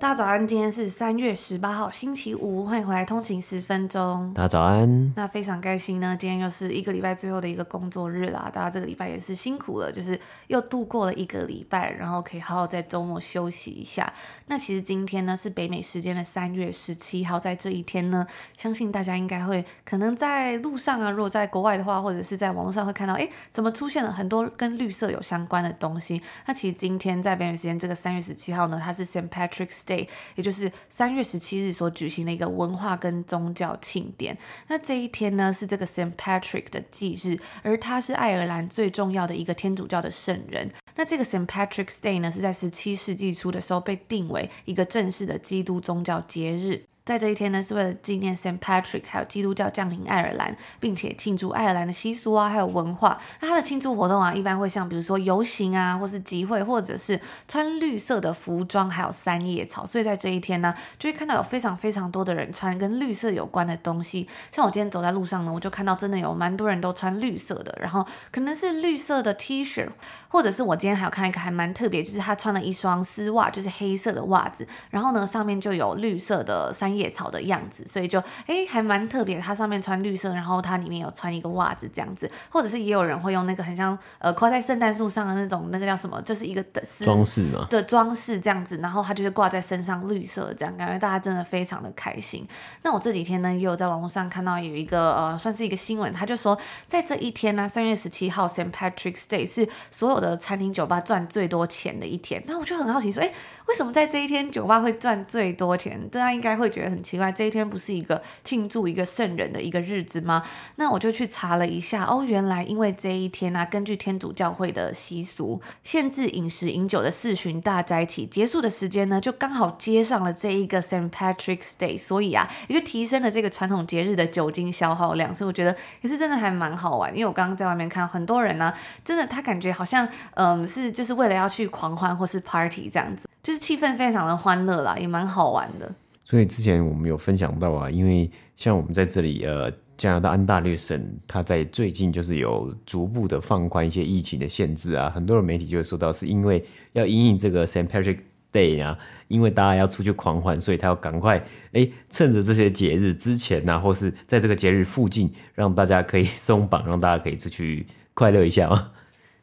大家早安，今天是三月十八号，星期五，欢迎回来通勤十分钟。大家早安。那非常开心呢，今天又是一个礼拜最后的一个工作日啦，大家这个礼拜也是辛苦了，就是又度过了一个礼拜，然后可以好好在周末休息一下。那其实今天呢是北美时间的三月十七号，在这一天呢，相信大家应该会可能在路上啊，如果在国外的话，或者是在网络上会看到，哎，怎么出现了很多跟绿色有相关的东西？那其实今天在北美时间这个三月十七号呢，它是 Saint Patrick's Day，也就是三月十七日所举行的一个文化跟宗教庆典。那这一天呢，是这个 Saint Patrick 的忌日，而他是爱尔兰最重要的一个天主教的圣人。那这个 Saint Patrick's Day 呢，是在十七世纪初的时候被定为一个正式的基督宗教节日。在这一天呢，是为了纪念 Saint Patrick，还有基督教降临爱尔兰，并且庆祝爱尔兰的习俗啊，还有文化。那它的庆祝活动啊，一般会像比如说游行啊，或是集会，或者是穿绿色的服装，还有三叶草。所以在这一天呢，就会看到有非常非常多的人穿跟绿色有关的东西。像我今天走在路上呢，我就看到真的有蛮多人都穿绿色的，然后可能是绿色的 T 恤，或者是我今天还有看一个还蛮特别，就是他穿了一双丝袜，就是黑色的袜子，然后呢上面就有绿色的三叶。叶草的样子，所以就哎还蛮特别。它上面穿绿色，然后它里面有穿一个袜子这样子，或者是也有人会用那个很像呃挂在圣诞树上的那种那个叫什么，就是一个的装饰嘛的装饰这样子，然后它就是挂在身上绿色这样，感觉大家真的非常的开心。那我这几天呢也有在网络上看到有一个呃算是一个新闻，他就说在这一天呢，三月十七号 Saint Patrick's Day 是所有的餐厅酒吧赚最多钱的一天。那我就很好奇说，哎，为什么在这一天酒吧会赚最多钱？大家应该会觉得。很奇怪，这一天不是一个庆祝一个圣人的一个日子吗？那我就去查了一下，哦，原来因为这一天呢、啊，根据天主教会的习俗，限制饮食饮酒的四旬大斋期结束的时间呢，就刚好接上了这一个 Saint Patrick's Day，所以啊，也就提升了这个传统节日的酒精消耗量。所以我觉得也是真的还蛮好玩，因为我刚刚在外面看很多人呢、真的他感觉好像嗯是就是为了要去狂欢或是 party 这样子，就是气氛非常的欢乐啦，也蛮好玩的。所以之前我们有分享到啊，因为像我们在这里，呃，加拿大安大略省，它在最近就是有逐步的放宽一些疫情的限制啊，很多的媒体就会说到，是因为要因应这个 Saint Patrick Day 啊，因为大家要出去狂欢，所以他要赶快哎，趁着这些节日之前呐、啊，或是在这个节日附近，让大家可以松绑，让大家可以出去快乐一下嘛。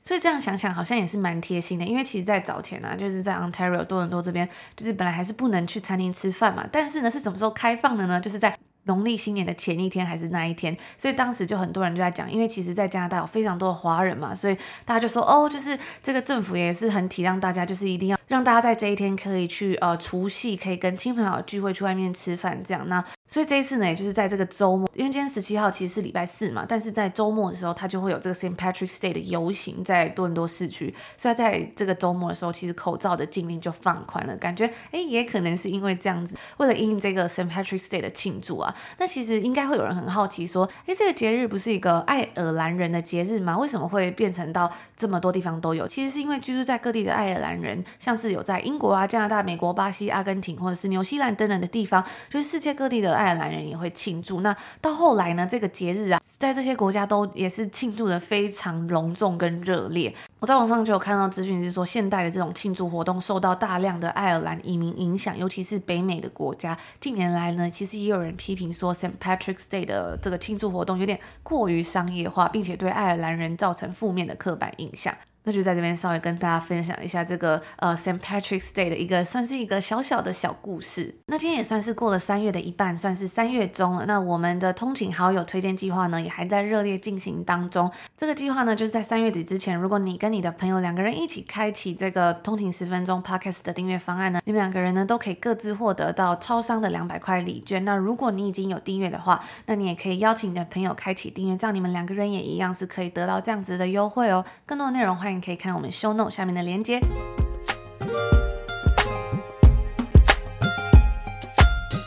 所以这样想想，好像也是蛮贴心的。因为其实，在早前啊，就是在 Ontario 多伦多这边，就是本来还是不能去餐厅吃饭嘛。但是呢，是什么时候开放的呢？就是在农历新年的前一天还是那一天。所以当时就很多人就在讲，因为其实，在加拿大有非常多的华人嘛，所以大家就说，哦，就是这个政府也是很体谅大家，就是一定要让大家在这一天可以去呃除夕，可以跟亲朋好友聚会去外面吃饭这样。那所以这一次呢，也就是在这个周末，因为今天十七号其实是礼拜四嘛，但是在周末的时候，它就会有这个 Saint Patrick's Day 的游行在多伦多市区。所以在这个周末的时候，其实口罩的禁令就放宽了，感觉哎，也可能是因为这样子，为了应这个 Saint Patrick's Day 的庆祝啊。那其实应该会有人很好奇说，哎，这个节日不是一个爱尔兰人的节日吗？为什么会变成到这么多地方都有？其实是因为居住在各地的爱尔兰人，像是有在英国啊、加拿大、美国、巴西、阿根廷或者是纽西兰等等的地方，就是世界各地的。爱尔兰人也会庆祝。那到后来呢，这个节日啊，在这些国家都也是庆祝得非常隆重跟热烈。我在网上就有看到资讯，是说现代的这种庆祝活动受到大量的爱尔兰移民影响，尤其是北美的国家。近年来呢，其实也有人批评说，St. Patrick's Day 的这个庆祝活动有点过于商业化，并且对爱尔兰人造成负面的刻板印象。那就在这边稍微跟大家分享一下这个呃 Saint Patrick's Day 的一个算是一个小小的小故事。那今天也算是过了三月的一半，算是三月中了。那我们的通勤好友推荐计划呢，也还在热烈进行当中。这个计划呢，就是在三月底之前，如果你跟你的朋友两个人一起开启这个通勤十分钟 Podcast 的订阅方案呢，你们两个人呢都可以各自获得到超商的两百块礼券。那如果你已经有订阅的话，那你也可以邀请你的朋友开启订阅，这样你们两个人也一样是可以得到这样子的优惠哦。更多的内容欢迎。可以看我们 show note 下面的连接。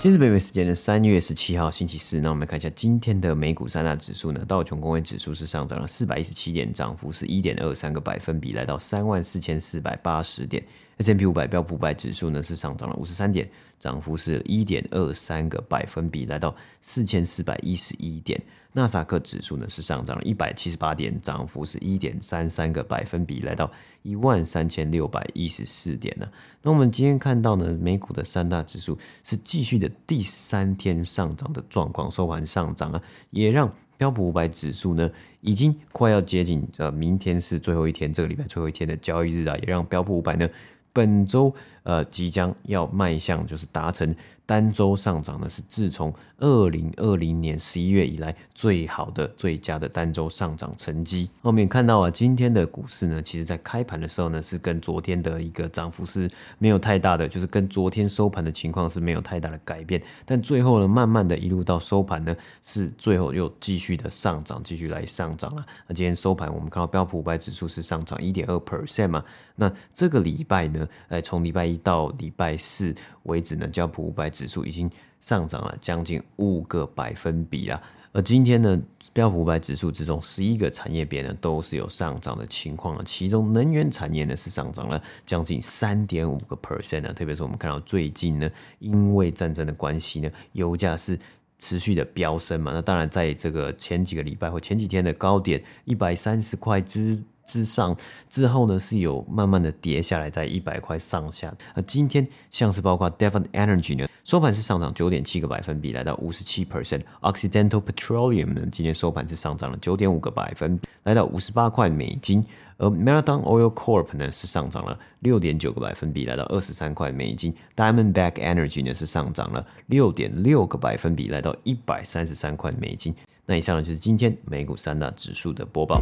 今日北美时间的三月十七号星期四，那我们看一下今天的美股三大指数呢。道琼工业指数是上涨了四百一十七点，涨幅是一点二三个百分比，来到三万四千四百八十点。S M P 五百标普五百指数呢是上涨了五十三点，涨幅是一点二三个百分比，来到四千四百一十一点。纳斯克指数呢是上涨了一百七十八点，涨幅是一点三三个百分比，来到一万三千六百一十四点呢。那我们今天看到呢，美股的三大指数是继续的第三天上涨的状况，收盘上涨啊，也让标普五百指数呢已经快要接近呃，明天是最后一天，这个礼拜最后一天的交易日啊，也让标普五百呢。本周呃即将要迈向就是达成单周上涨呢，是自从二零二零年十一月以来最好的最佳的单周上涨成绩。后面看到啊，今天的股市呢，其实在开盘的时候呢，是跟昨天的一个涨幅是没有太大的，就是跟昨天收盘的情况是没有太大的改变。但最后呢，慢慢的一路到收盘呢，是最后又继续的上涨，继续来上涨了。那今天收盘我们看到标普五百指数是上涨一点二 percent 嘛，那这个礼拜呢，呃，从礼拜一到礼拜四为止呢，标普五百指数已经上涨了将近五个百分比了。而今天呢，标普五百指数之中十一个产业别呢都是有上涨的情况了。其中能源产业呢是上涨了将近三点五个 percent 呢。特别是我们看到最近呢，因为战争的关系呢，油价是持续的飙升嘛。那当然，在这个前几个礼拜或前几天的高点一百三十块之。之上之后呢，是有慢慢的跌下来，在一百块上下。那今天像是包括 Devon Energy 呢，收盘是上涨九点七个百分比，来到五十七 percent。Occidental Petroleum 呢，今天收盘是上涨了九点五个百分，来到五十八块美金。而 Marathon Oil Corp 呢是上涨了六点九个百分比，来到二十三块美金。Diamondback Energy 呢是上涨了六点六个百分比，来到一百三十三块美金。那以上呢就是今天美股三大指数的播报。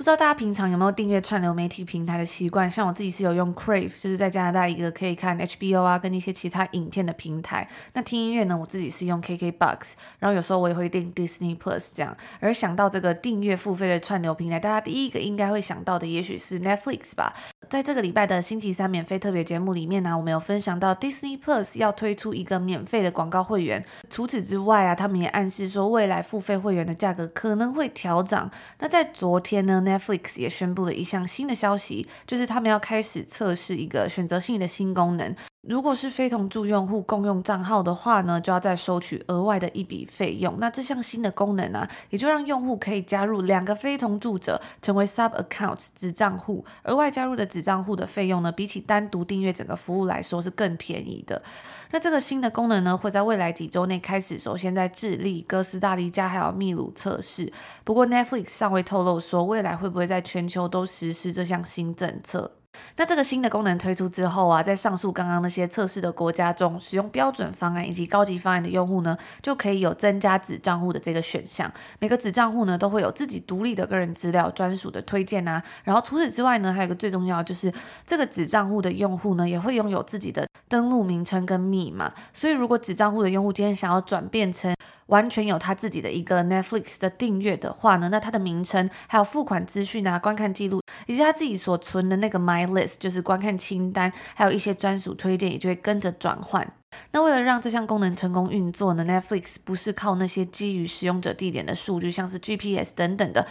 不知道大家平常有没有订阅串流媒体平台的习惯？像我自己是有用 Crave，就是在加拿大一个可以看 HBO 啊跟一些其他影片的平台。那听音乐呢，我自己是用 KKBOX，然后有时候我也会订 Disney Plus 这样。而想到这个订阅付费的串流平台，大家第一个应该会想到的，也许是 Netflix 吧。在这个礼拜的星期三免费特别节目里面呢，我们有分享到 Disney Plus 要推出一个免费的广告会员。除此之外啊，他们也暗示说未来付费会员的价格可能会调涨。那在昨天呢，Netflix 也宣布了一项新的消息，就是他们要开始测试一个选择性的新功能。如果是非同住用户共用账号的话呢，就要再收取额外的一笔费用。那这项新的功能呢、啊，也就让用户可以加入两个非同住者，成为 sub accounts 子账户。额外加入的子账户的费用呢，比起单独订阅整个服务来说是更便宜的。那这个新的功能呢，会在未来几周内开始，首先在智利、哥斯达黎加还有秘鲁测试。不过 Netflix 尚未透露说未来会不会在全球都实施这项新政策。那这个新的功能推出之后啊，在上述刚刚那些测试的国家中，使用标准方案以及高级方案的用户呢，就可以有增加子账户的这个选项。每个子账户呢，都会有自己独立的个人资料、专属的推荐啊。然后除此之外呢，还有一个最重要就是，这个子账户的用户呢，也会拥有自己的登录名称跟密码。所以如果子账户的用户今天想要转变成完全有他自己的一个 Netflix 的订阅的话呢，那他的名称、还有付款资讯啊、观看记录，以及他自己所存的那个 My List，就是观看清单，还有一些专属推荐，也就会跟着转换。那为了让这项功能成功运作呢，Netflix 不是靠那些基于使用者地点的数据，像是 GPS 等等的，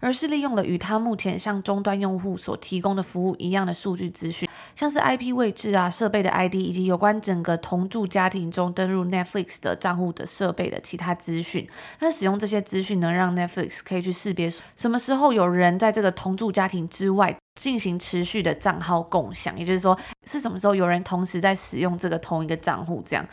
而是利用了与它目前向终端用户所提供的服务一样的数据资讯，像是 IP 位置啊、设备的 ID 以及有关整个同住家庭中登入 Netflix 的账户的设备的其他资讯。那使用这些资讯能让 Netflix 可以去识别什么时候有人在这个同住家庭之外。进行持续的账号共享，也就是说，是什么时候有人同时在使用这个同一个账户这样。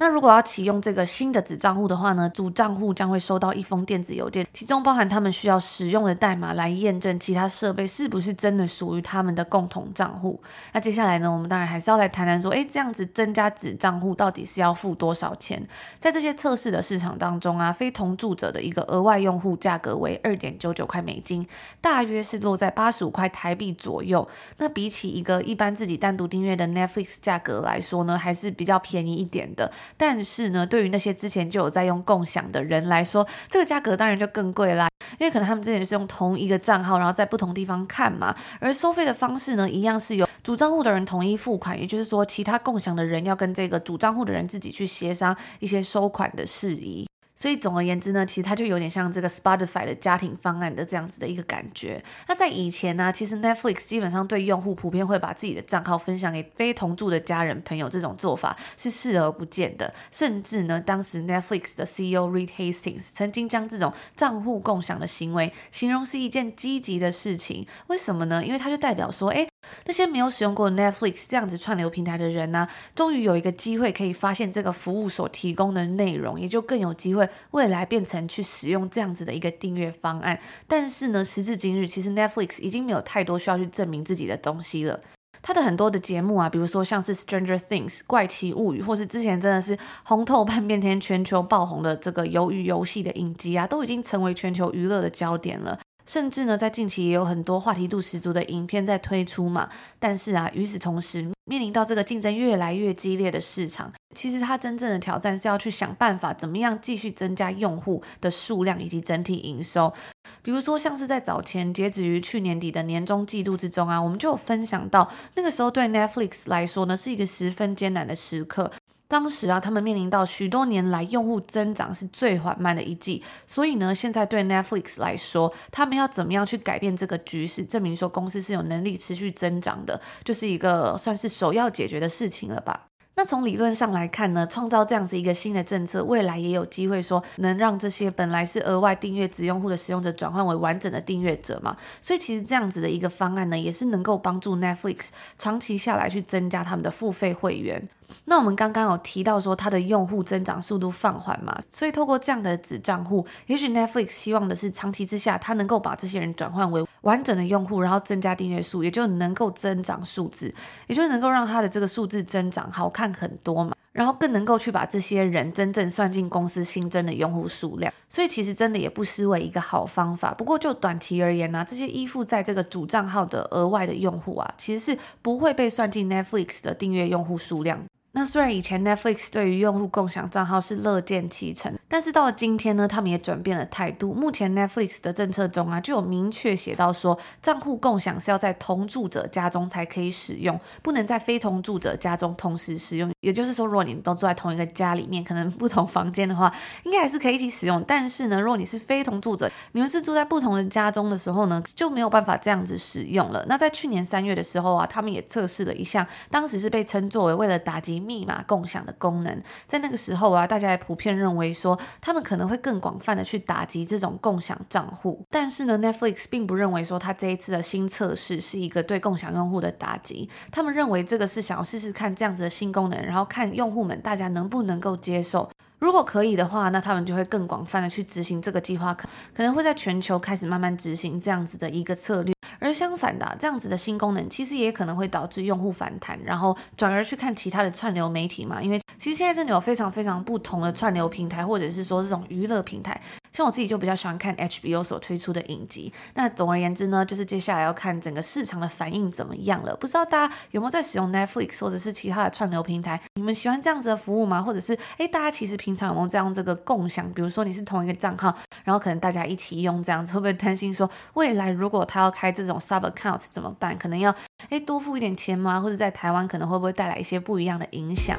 那如果要启用这个新的子账户的话呢，主账户将会收到一封电子邮件，其中包含他们需要使用的代码来验证其他设备是不是真的属于他们的共同账户。那接下来呢，我们当然还是要来谈谈说，诶，这样子增加子账户到底是要付多少钱？在这些测试的市场当中啊，非同住者的一个额外用户价格为二点九九块美金，大约是落在八十五块台币左右。那比起一个一般自己单独订阅的 Netflix 价格来说呢，还是比较便宜一点的。但是呢，对于那些之前就有在用共享的人来说，这个价格当然就更贵啦。因为可能他们之前是用同一个账号，然后在不同地方看嘛。而收费的方式呢，一样是由主账户的人统一付款，也就是说，其他共享的人要跟这个主账户的人自己去协商一些收款的事宜。所以总而言之呢，其实它就有点像这个 Spotify 的家庭方案的这样子的一个感觉。那在以前呢，其实 Netflix 基本上对用户普遍会把自己的账号分享给非同住的家人朋友，这种做法是视而不见的。甚至呢，当时 Netflix 的 CEO Reed Hastings 曾经将这种账户共享的行为形容是一件积极的事情。为什么呢？因为它就代表说，诶，那些没有使用过 Netflix 这样子串流平台的人呢，终于有一个机会可以发现这个服务所提供的内容，也就更有机会。未来变成去使用这样子的一个订阅方案，但是呢，时至今日，其实 Netflix 已经没有太多需要去证明自己的东西了。它的很多的节目啊，比如说像是 Stranger Things 怪奇物语，或是之前真的是红透半边天、全球爆红的这个鱿鱼游戏的影集啊，都已经成为全球娱乐的焦点了。甚至呢，在近期也有很多话题度十足的影片在推出嘛。但是啊，与此同时，面临到这个竞争越来越激烈的市场，其实它真正的挑战是要去想办法，怎么样继续增加用户的数量以及整体营收。比如说，像是在早前截止于去年底的年终季度之中啊，我们就有分享到，那个时候对 Netflix 来说呢，是一个十分艰难的时刻。当时啊，他们面临到许多年来用户增长是最缓慢的一季，所以呢，现在对 Netflix 来说，他们要怎么样去改变这个局势，证明说公司是有能力持续增长的，就是一个算是首要解决的事情了吧。那从理论上来看呢，创造这样子一个新的政策，未来也有机会说能让这些本来是额外订阅子用户的使用者转换为完整的订阅者嘛。所以其实这样子的一个方案呢，也是能够帮助 Netflix 长期下来去增加他们的付费会员。那我们刚刚有提到说它的用户增长速度放缓嘛，所以透过这样的子账户，也许 Netflix 希望的是长期之下，它能够把这些人转换为完整的用户，然后增加订阅数，也就能够增长数字，也就能够让它的这个数字增长好看很多嘛，然后更能够去把这些人真正算进公司新增的用户数量，所以其实真的也不失为一个好方法。不过就短期而言呢、啊，这些依附在这个主账号的额外的用户啊，其实是不会被算进 Netflix 的订阅用户数量。那虽然以前 Netflix 对于用户共享账号是乐见其成，但是到了今天呢，他们也转变了态度。目前 Netflix 的政策中啊，就有明确写到说，账户共享是要在同住者家中才可以使用，不能在非同住者家中同时使用。也就是说，如果你们都住在同一个家里面，可能不同房间的话，应该还是可以一起使用。但是呢，如果你是非同住者，你们是住在不同的家中的时候呢，就没有办法这样子使用了。那在去年三月的时候啊，他们也测试了一项，当时是被称作为为了打击。密码共享的功能，在那个时候啊，大家也普遍认为说，他们可能会更广泛的去打击这种共享账户。但是呢，Netflix 并不认为说，他这一次的新测试是一个对共享用户的打击。他们认为这个是想要试试看这样子的新功能，然后看用户们大家能不能够接受。如果可以的话，那他们就会更广泛的去执行这个计划，可可能会在全球开始慢慢执行这样子的一个策略。而相反的，这样子的新功能其实也可能会导致用户反弹，然后转而去看其他的串流媒体嘛。因为其实现在真的有非常非常不同的串流平台，或者是说这种娱乐平台。像我自己就比较喜欢看 HBO 所推出的影集。那总而言之呢，就是接下来要看整个市场的反应怎么样了。不知道大家有没有在使用 Netflix 或者是其他的串流平台？你们喜欢这样子的服务吗？或者是哎，大家其实平常有没有在用这个共享？比如说你是同一个账号，然后可能大家一起用这样子，会不会担心说未来如果他要开这种 sub account 怎么办？可能要哎多付一点钱吗？或者在台湾可能会不会带来一些不一样的影响？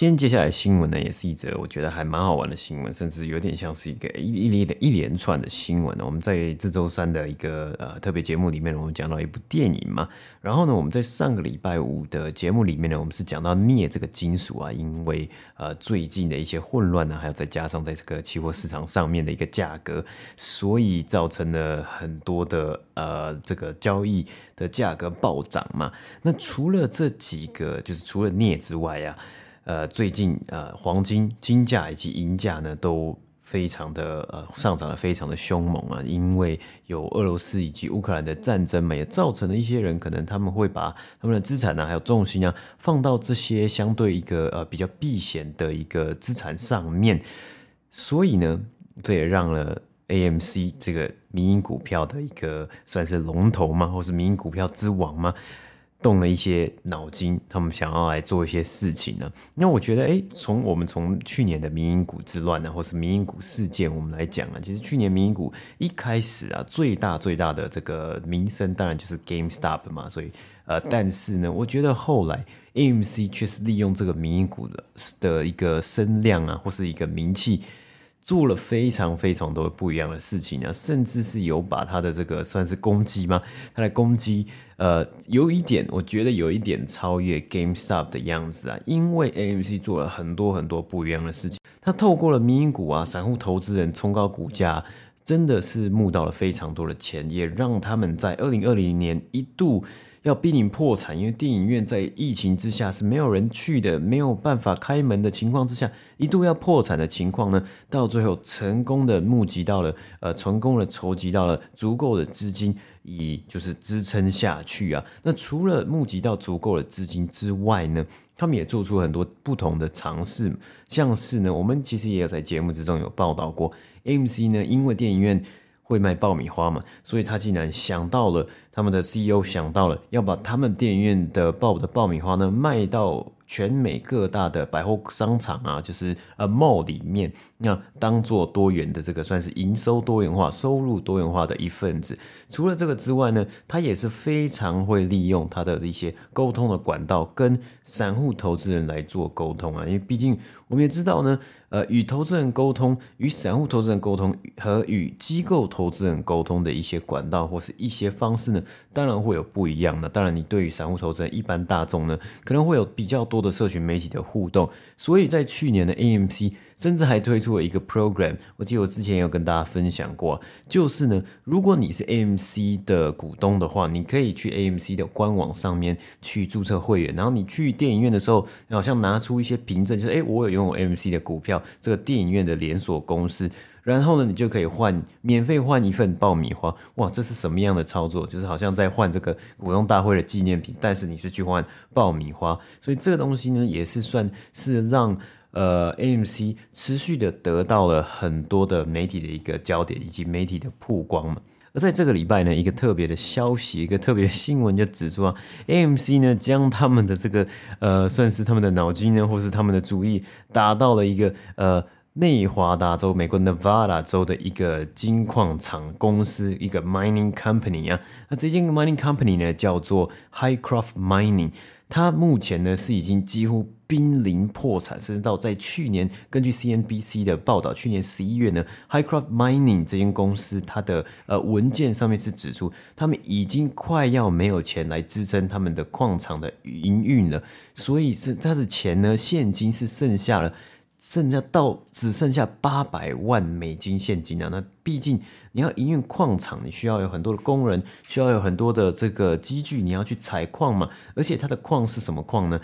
今天接下来新闻呢，也是一则我觉得还蛮好玩的新闻，甚至有点像是一个一一连一连串的新闻。我们在这周三的一个呃特别节目里面，我们讲到一部电影嘛。然后呢，我们在上个礼拜五的节目里面呢，我们是讲到镍这个金属啊，因为呃最近的一些混乱呢，还有再加上在这个期货市场上面的一个价格，所以造成了很多的呃这个交易的价格暴涨嘛。那除了这几个，就是除了镍之外啊。呃，最近呃，黄金金价以及银价呢，都非常的呃上涨的非常的凶猛啊，因为有俄罗斯以及乌克兰的战争嘛，也造成了一些人可能他们会把他们的资产呢，还有重心啊，放到这些相对一个呃比较避险的一个资产上面，所以呢，这也让了 AMC 这个民营股票的一个算是龙头吗，或是民营股票之王吗。动了一些脑筋，他们想要来做一些事情呢。那我觉得，哎，从我们从去年的民营股之乱呢，或是民营股事件，我们来讲啊，其实去年民营股一开始啊，最大最大的这个名声当然就是 GameStop 嘛。所以，呃，但是呢，我觉得后来 AMC 确实利用这个民营股的的一个声量啊，或是一个名气。做了非常非常多不一样的事情啊，甚至是有把他的这个算是攻击吗？他的攻击，呃，有一点，我觉得有一点超越 GameStop 的样子啊，因为 AMC 做了很多很多不一样的事情，他透过了民营股啊，散户投资人冲高股价，真的是募到了非常多的钱，也让他们在二零二零年一度。要濒临破产，因为电影院在疫情之下是没有人去的，没有办法开门的情况之下，一度要破产的情况呢，到最后成功的募集到了，呃，成功的筹集到了足够的资金，以就是支撑下去啊。那除了募集到足够的资金之外呢，他们也做出很多不同的尝试，像是呢，我们其实也有在节目之中有报道过，AMC 呢，因为电影院。会卖爆米花嘛，所以他竟然想到了，他们的 CEO 想到了要把他们电影院的爆的爆米花呢卖到。全美各大的百货商场啊，就是呃 mall 里面，那当做多元的这个算是营收多元化、收入多元化的一份子。除了这个之外呢，他也是非常会利用他的一些沟通的管道，跟散户投资人来做沟通啊。因为毕竟我们也知道呢，呃，与投资人沟通、与散户投资人沟通和与机构投资人沟通的一些管道或是一些方式呢，当然会有不一样的。当然，你对于散户投资人、一般大众呢，可能会有比较多。的社群媒体的互动，所以在去年的 AMC 甚至还推出了一个 program。我记得我之前有跟大家分享过，就是呢，如果你是 AMC 的股东的话，你可以去 AMC 的官网上面去注册会员，然后你去电影院的时候，好像拿出一些凭证，就是哎，我有拥有 AMC 的股票，这个电影院的连锁公司。然后呢，你就可以换免费换一份爆米花，哇，这是什么样的操作？就是好像在换这个股东大会的纪念品，但是你是去换爆米花，所以这个东西呢，也是算是让呃 AMC 持续的得到了很多的媒体的一个焦点以及媒体的曝光嘛。而在这个礼拜呢，一个特别的消息，一个特别的新闻就指出啊，AMC 呢将他们的这个呃算是他们的脑筋呢，或是他们的主意打到了一个呃。内华达州，美国 Nevada 州的一个金矿厂公司，一个 mining company 啊，那这间 mining company 呢叫做 Highcroft Mining，它目前呢是已经几乎濒临破产，甚至到在去年，根据 CNBC 的报道，去年十一月呢 Highcroft Mining 这间公司它的呃文件上面是指出，他们已经快要没有钱来支撑他们的矿场的营运了，所以是他的钱呢，现金是剩下了。剩下到只剩下八百万美金现金啊！那毕竟你要营运矿场，你需要有很多的工人，需要有很多的这个机具，你要去采矿嘛。而且它的矿是什么矿呢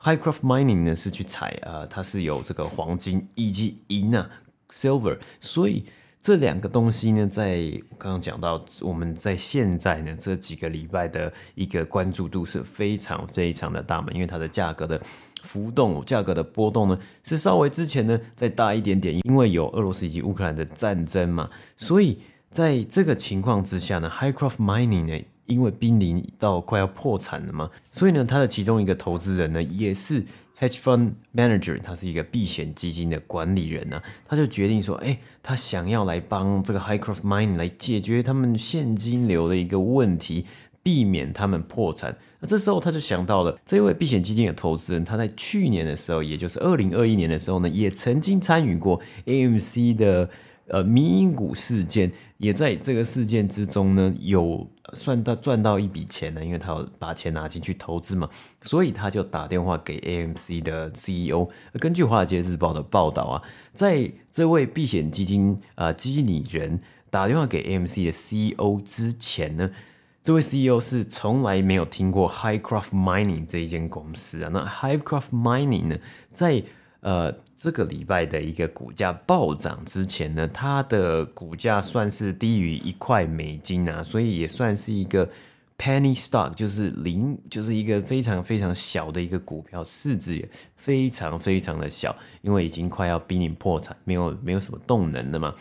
？High Craft Mining 呢是去采啊，它是有这个黄金以及银啊，silver。所以这两个东西呢，在刚刚讲到，我们在现在呢这几个礼拜的一个关注度是非常非常的大嘛，因为它的价格的。浮动价格的波动呢，是稍微之前呢再大一点点，因为有俄罗斯以及乌克兰的战争嘛，所以在这个情况之下呢，Highcroft Mining 呢，因为濒临到快要破产了嘛，所以呢，他的其中一个投资人呢，也是 Hedge Fund Manager，他是一个避险基金的管理人呢、啊，他就决定说，哎，他想要来帮这个 Highcroft Mining 来解决他们现金流的一个问题。避免他们破产，那这时候他就想到了这位避险基金的投资人，他在去年的时候，也就是二零二一年的时候呢，也曾经参与过 AMC 的呃民营股事件，也在这个事件之中呢，有算到赚到一笔钱呢，因为他要把钱拿进去投资嘛，所以他就打电话给 AMC 的 CEO。根据华尔街日报的报道啊，在这位避险基金啊、呃、经理人打电话给 AMC 的 CEO 之前呢。这位 CEO 是从来没有听过 Hycroft Mining 这一间公司啊。那 Hycroft Mining 呢，在呃这个礼拜的一个股价暴涨之前呢，它的股价算是低于一块美金啊，所以也算是一个 penny stock，就是零，就是一个非常非常小的一个股票，市值也非常非常的小，因为已经快要濒临破产，没有没有什么动能了嘛。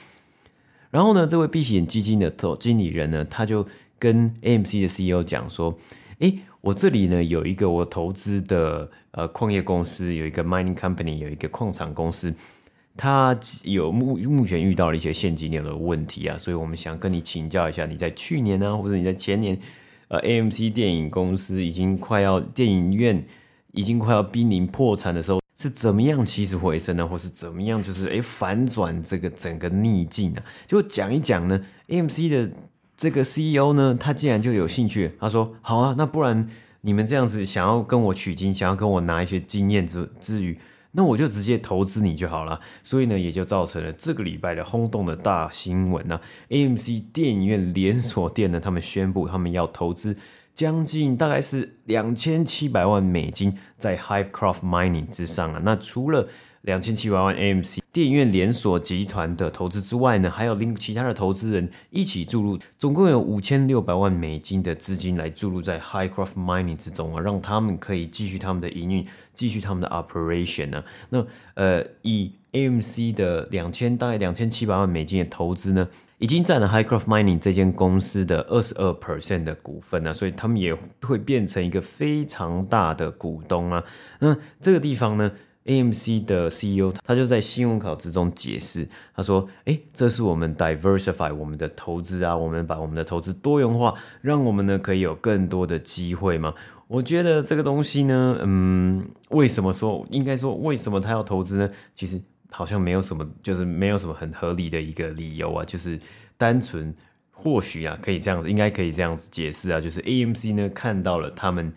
然后呢，这位避险基金的投经理人呢，他就跟 AMC 的 CEO 讲说：“诶，我这里呢有一个我投资的呃矿业公司，有一个 mining company，有一个矿场公司，它有目目前遇到了一些现金流的问题啊，所以我们想跟你请教一下，你在去年呢、或者你在前年，呃，AMC 电影公司已经快要电影院已经快要濒临破产的时候，是怎么样起死回生呢？或是怎么样就是诶反转这个整个逆境呢？就讲一讲呢，AMC 的。这个 CEO 呢，他竟然就有兴趣。他说：“好啊，那不然你们这样子想要跟我取经，想要跟我拿一些经验之之余，那我就直接投资你就好了。”所以呢，也就造成了这个礼拜的轰动的大新闻呢。AMC 电影院连锁店呢，他们宣布他们要投资将近大概是两千七百万美金在 Hycroft Mining 之上啊。那除了两千七百万 AMC 电影院连锁集团的投资之外呢，还有另其他的投资人一起注入，总共有五千六百万美金的资金来注入在 High Craft Mining 之中啊，让他们可以继续他们的营运，继续他们的 operation 呢。那呃，以 AMC 的两千大概两千七百万美金的投资呢，已经占了 High Craft Mining 这间公司的二十二 percent 的股份呢，所以他们也会变成一个非常大的股东啊。那这个地方呢？AMC 的 CEO 他就在新闻稿之中解释，他说：“诶，这是我们 diversify 我们的投资啊，我们把我们的投资多元化，让我们呢可以有更多的机会嘛。”我觉得这个东西呢，嗯，为什么说应该说为什么他要投资呢？其实好像没有什么，就是没有什么很合理的一个理由啊，就是单纯或许啊可以这样子，应该可以这样子解释啊，就是 AMC 呢看到了他们。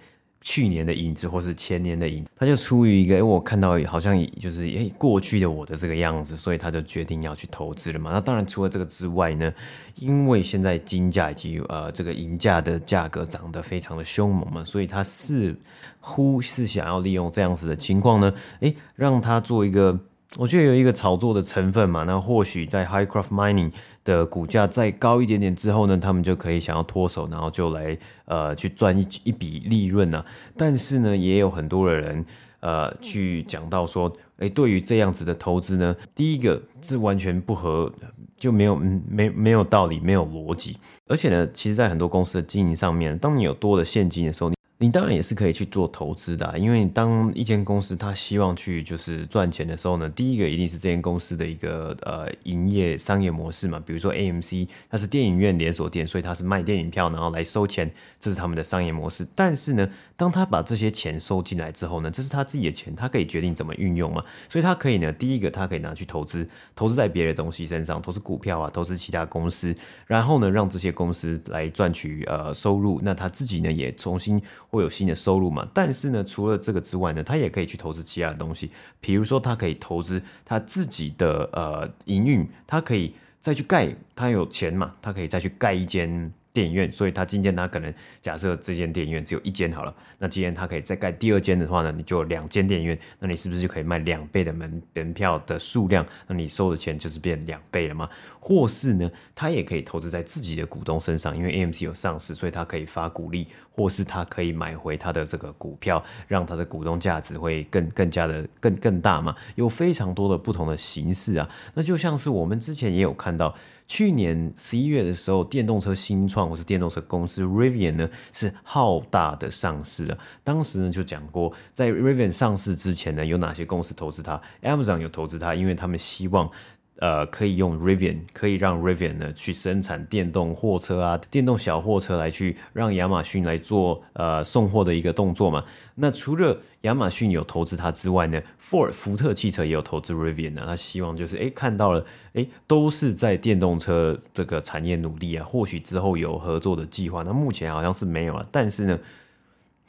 去年的影子，或是前年的影子，他就出于一个，哎，我看到好像就是哎过去的我的这个样子，所以他就决定要去投资了嘛。那当然除了这个之外呢，因为现在金价以及呃这个银价的价格涨得非常的凶猛嘛，所以他似乎是想要利用这样子的情况呢，哎，让他做一个。我觉得有一个炒作的成分嘛，那或许在 Hycroft Mining 的股价再高一点点之后呢，他们就可以想要脱手，然后就来呃去赚一一笔利润呢。但是呢，也有很多的人呃去讲到说，诶，对于这样子的投资呢，第一个是完全不合，就没有嗯没没有道理，没有逻辑。而且呢，其实在很多公司的经营上面，当你有多的现金的时候，你当然也是可以去做投资的，因为当一间公司它希望去就是赚钱的时候呢，第一个一定是这间公司的一个呃营业商业模式嘛。比如说 AMC，它是电影院连锁店，所以它是卖电影票然后来收钱，这是他们的商业模式。但是呢，当他把这些钱收进来之后呢，这是他自己的钱，他可以决定怎么运用嘛。所以他可以呢，第一个他可以拿去投资，投资在别的东西身上，投资股票啊，投资其他公司，然后呢，让这些公司来赚取呃收入。那他自己呢，也重新。会有新的收入嘛？但是呢，除了这个之外呢，他也可以去投资其他的东西，比如说他可以投资他自己的呃营运，他可以再去盖，他有钱嘛，他可以再去盖一间。电影院，所以他今天他可能假设这间电影院只有一间好了，那今天他可以再盖第二间的话呢，你就有两间电影院，那你是不是就可以卖两倍的门门票的数量？那你收的钱就是变两倍了吗？或是呢，他也可以投资在自己的股东身上，因为 AMC 有上市，所以他可以发股利，或是他可以买回他的这个股票，让他的股东价值会更更加的更更大嘛？有非常多的不同的形式啊，那就像是我们之前也有看到。去年十一月的时候，电动车新创或是电动车公司 Rivian 呢是浩大的上市了。当时呢就讲过，在 Rivian 上市之前呢，有哪些公司投资它？Amazon 有投资它，因为他们希望。呃，可以用 Rivian，可以让 Rivian 呢去生产电动货车啊，电动小货车来去让亚马逊来做呃送货的一个动作嘛。那除了亚马逊有投资它之外呢，Ford 福特汽车也有投资 Rivian 呢。他希望就是哎看到了哎都是在电动车这个产业努力啊，或许之后有合作的计划。那目前好像是没有啊，但是呢。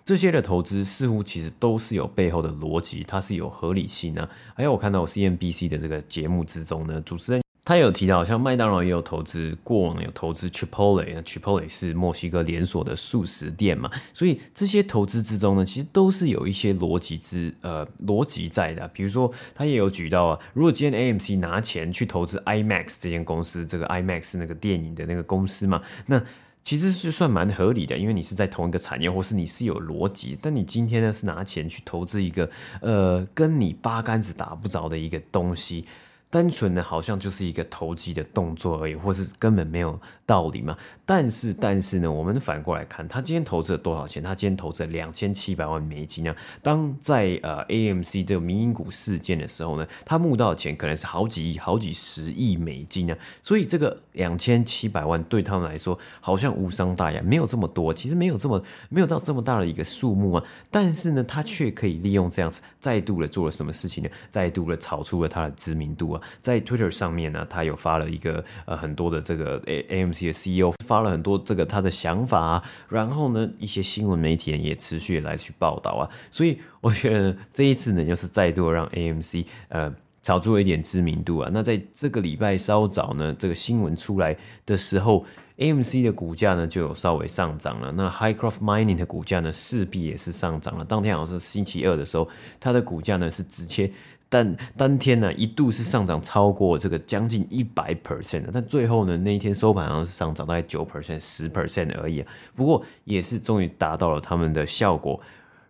这些的投资似乎其实都是有背后的逻辑，它是有合理性啊。还有我看到 CNBC 的这个节目之中呢，主持人他有提到，像麦当劳也有投资，过往有投资 Chipotle，那 Chipotle 是墨西哥连锁的速食店嘛，所以这些投资之中呢，其实都是有一些逻辑之呃逻辑在的啊。比如说他也有举到啊，如果今天 AMC 拿钱去投资 IMAX 这间公司，这个 IMAX 那个电影的那个公司嘛，那。其实是算蛮合理的，因为你是在同一个产业，或是你是有逻辑。但你今天呢是拿钱去投资一个，呃，跟你八竿子打不着的一个东西。单纯的好像就是一个投机的动作而已，或是根本没有道理嘛。但是，但是呢，我们反过来看，他今天投资了多少钱？他今天投资了两千七百万美金啊。当在呃 AMC 这个民营股事件的时候呢，他募到的钱可能是好几亿、好几十亿美金啊。所以这个两千七百万对他们来说好像无伤大雅，没有这么多，其实没有这么没有到这么大的一个数目啊。但是呢，他却可以利用这样子再度的做了什么事情呢？再度的炒出了他的知名度啊。在 Twitter 上面呢，他有发了一个呃很多的这个 AMC 的 CEO 发了很多这个他的想法啊，然后呢，一些新闻媒体也持续来去报道啊，所以我觉得这一次呢，又是再度让 AMC 呃炒出了一点知名度啊。那在这个礼拜稍早呢，这个新闻出来的时候，AMC 的股价呢就有稍微上涨了。那 Highcroft Mining 的股价呢势必也是上涨了。当天好像是星期二的时候，它的股价呢是直接。但当天呢，一度是上涨超过这个将近一百 percent 的，但最后呢，那一天收盘好像是上涨大概九 percent、十 percent 而已。不过也是终于达到了他们的效果，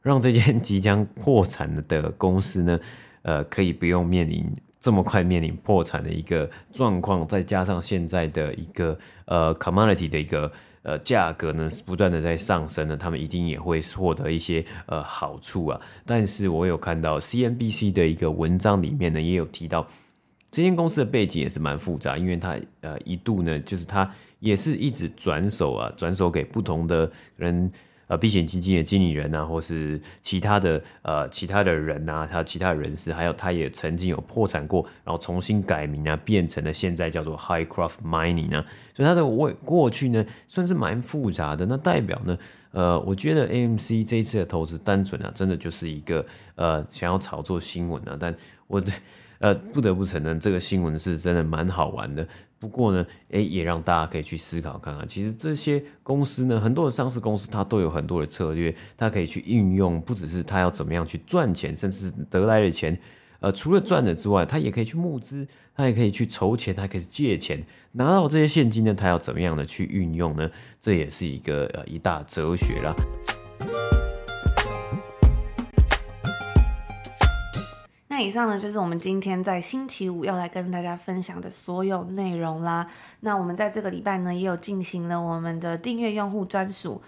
让这间即将破产的公司呢，呃，可以不用面临这么快面临破产的一个状况，再加上现在的一个呃 commodity 的一个。呃，价格呢是不断的在上升呢，他们一定也会获得一些呃好处啊。但是我有看到 CNBC 的一个文章里面呢，也有提到这间公司的背景也是蛮复杂，因为它呃一度呢，就是它也是一直转手啊，转手给不同的人。呃，避险基金的经理人啊，或是其他的呃其他的人啊，他其他人士，还有他也曾经有破产过，然后重新改名啊，变成了现在叫做 Hycroft Mining 啊，所以他的过过去呢算是蛮复杂的。那代表呢，呃，我觉得 AMC 这一次的投资单纯啊，真的就是一个呃想要炒作新闻啊，但我 呃不得不承认，这个新闻是真的蛮好玩的。不过呢，诶，也让大家可以去思考看看，其实这些公司呢，很多的上市公司它都有很多的策略，它可以去运用，不只是它要怎么样去赚钱，甚至得来的钱，呃，除了赚的之外，它也可以去募资，它也可以去筹钱，它还可以借钱，拿到这些现金呢，它要怎么样的去运用呢？这也是一个呃一大哲学啦。那以上呢，就是我们今天在星期五要来跟大家分享的所有内容啦。那我们在这个礼拜呢，也有进行了我们的订阅用户专属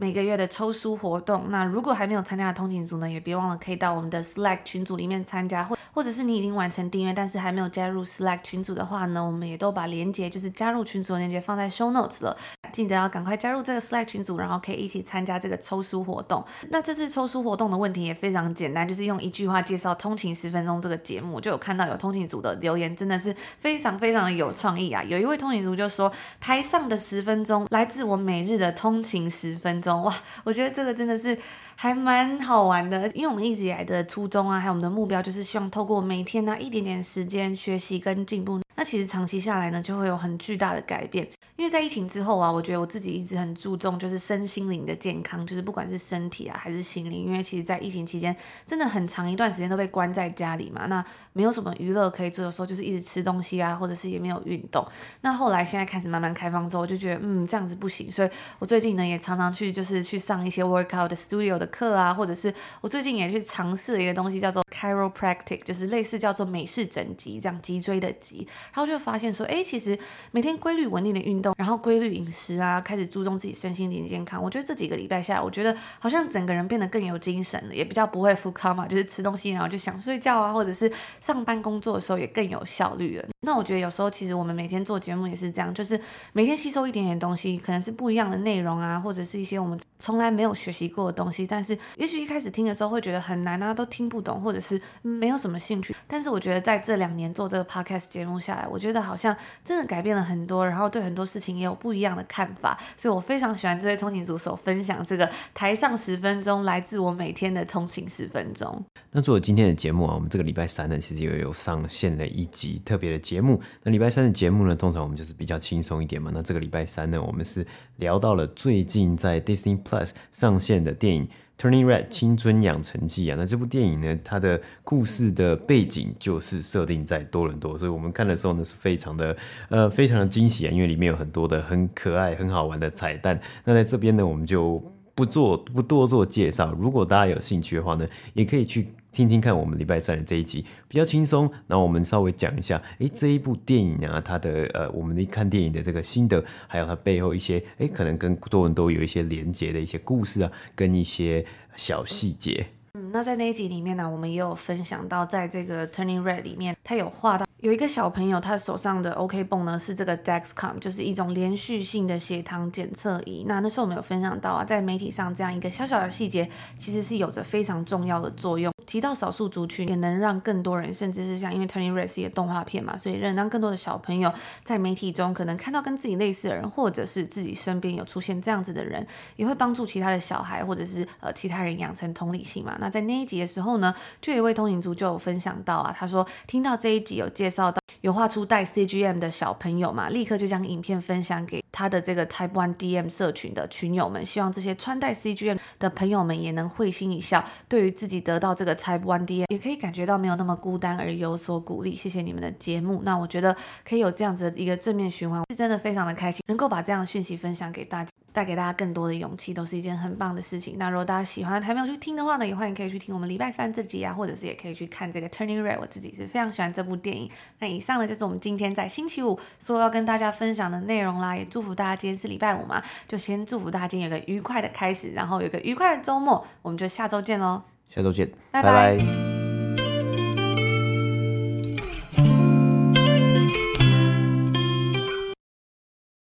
每个月的抽书活动。那如果还没有参加的通勤族呢，也别忘了可以到我们的 Slack 群组里面参加，或或者是你已经完成订阅，但是还没有加入 Slack 群组的话呢，我们也都把链接，就是加入群组的链接放在 Show Notes 了。记得要赶快加入这个 Slack 群组，然后可以一起参加这个抽书活动。那这次抽书活动的问题也非常简单，就是用一句话介绍《通勤十分钟》这个节目。就有看到有通勤组的留言，真的是非常非常的有创意啊！有一位通勤组就说：“台上的十分钟来自我每日的通勤十分钟。”哇，我觉得这个真的是还蛮好玩的，因为我们一直以来的初衷啊，还有我们的目标，就是希望透过每天呢、一点点时间学习跟进步。那其实长期下来呢，就会有很巨大的改变。因为在疫情之后啊，我觉得我自己一直很注重就是身心灵的健康，就是不管是身体啊还是心灵。因为其实，在疫情期间，真的很长一段时间都被关在家里嘛，那没有什么娱乐可以做的时候，就是一直吃东西啊，或者是也没有运动。那后来现在开始慢慢开放之后，我就觉得嗯这样子不行，所以我最近呢也常常去就是去上一些 workout 的 studio 的课啊，或者是我最近也去尝试了一个东西叫做 chiropractic，就是类似叫做美式整脊这样脊椎的脊，然后就发现说，哎，其实每天规律稳定的运动。然后规律饮食啊，开始注重自己身心灵健康。我觉得这几个礼拜下来，我觉得好像整个人变得更有精神了，也比较不会复康嘛，就是吃东西然后就想睡觉啊，或者是上班工作的时候也更有效率了。那我觉得有时候其实我们每天做节目也是这样，就是每天吸收一点点东西，可能是不一样的内容啊，或者是一些我们从来没有学习过的东西。但但是也许一开始听的时候会觉得很难啊，都听不懂，或者是没有什么兴趣。但是我觉得在这两年做这个 podcast 节目下来，我觉得好像真的改变了很多，然后对很多事情也有不一样的看法。所以我非常喜欢这位通勤组所分享这个台上十分钟，来自我每天的通勤十分钟。那作为今天的节目啊，我们这个礼拜三呢，其实也有上线了一集特别的节目。那礼拜三的节目呢，通常我们就是比较轻松一点嘛。那这个礼拜三呢，我们是聊到了最近在 Disney Plus 上线的电影《Turning Red 青春养成记》啊。那这部电影呢，它的故事的背景就是设定在多伦多，所以我们看的时候呢，是非常的呃非常的惊喜啊，因为里面有很多的很可爱、很好玩的彩蛋。那在这边呢，我们就。不做不多做介绍，如果大家有兴趣的话呢，也可以去听听看我们礼拜三的这一集，比较轻松。然后我们稍微讲一下，诶，这一部电影啊，它的呃，我们一看电影的这个心得，还有它背后一些，诶，可能跟多伦多有一些连接的一些故事啊，跟一些小细节。嗯，那在那一集里面呢，我们也有分享到，在这个 Turning Red 里面，它有画到。有一个小朋友，他手上的 OK 绷呢是这个 Dexcom，就是一种连续性的血糖检测仪。那那时候我们有分享到啊，在媒体上这样一个小小的细节，其实是有着非常重要的作用。提到少数族群，也能让更多人，甚至是像因为 Turning Red 是一个动画片嘛，所以能让更多的小朋友在媒体中可能看到跟自己类似的人，或者是自己身边有出现这样子的人，也会帮助其他的小孩或者是呃其他人养成同理心嘛。那在那一集的时候呢，就有一位通勤族就有分享到啊，他说听到这一集有介绍到。有画出带 CGM 的小朋友嘛，立刻就将影片分享给他的这个 Type 1 DM 社群的群友们，希望这些穿戴 CGM 的朋友们也能会心一笑，对于自己得到这个 Type 1 DM 也可以感觉到没有那么孤单而有所鼓励。谢谢你们的节目，那我觉得可以有这样子的一个正面循环，是真的非常的开心，能够把这样的讯息分享给大家。带给大家更多的勇气，都是一件很棒的事情。那如果大家喜欢还没有去听的话呢，也欢迎可以去听我们礼拜三这集啊，或者是也可以去看这个 Turning Red。我自己是非常喜欢这部电影。那以上呢就是我们今天在星期五说要跟大家分享的内容啦。也祝福大家今天是礼拜五嘛，就先祝福大家今天有个愉快的开始，然后有个愉快的周末。我们就下周见喽，下周见，拜拜。拜拜。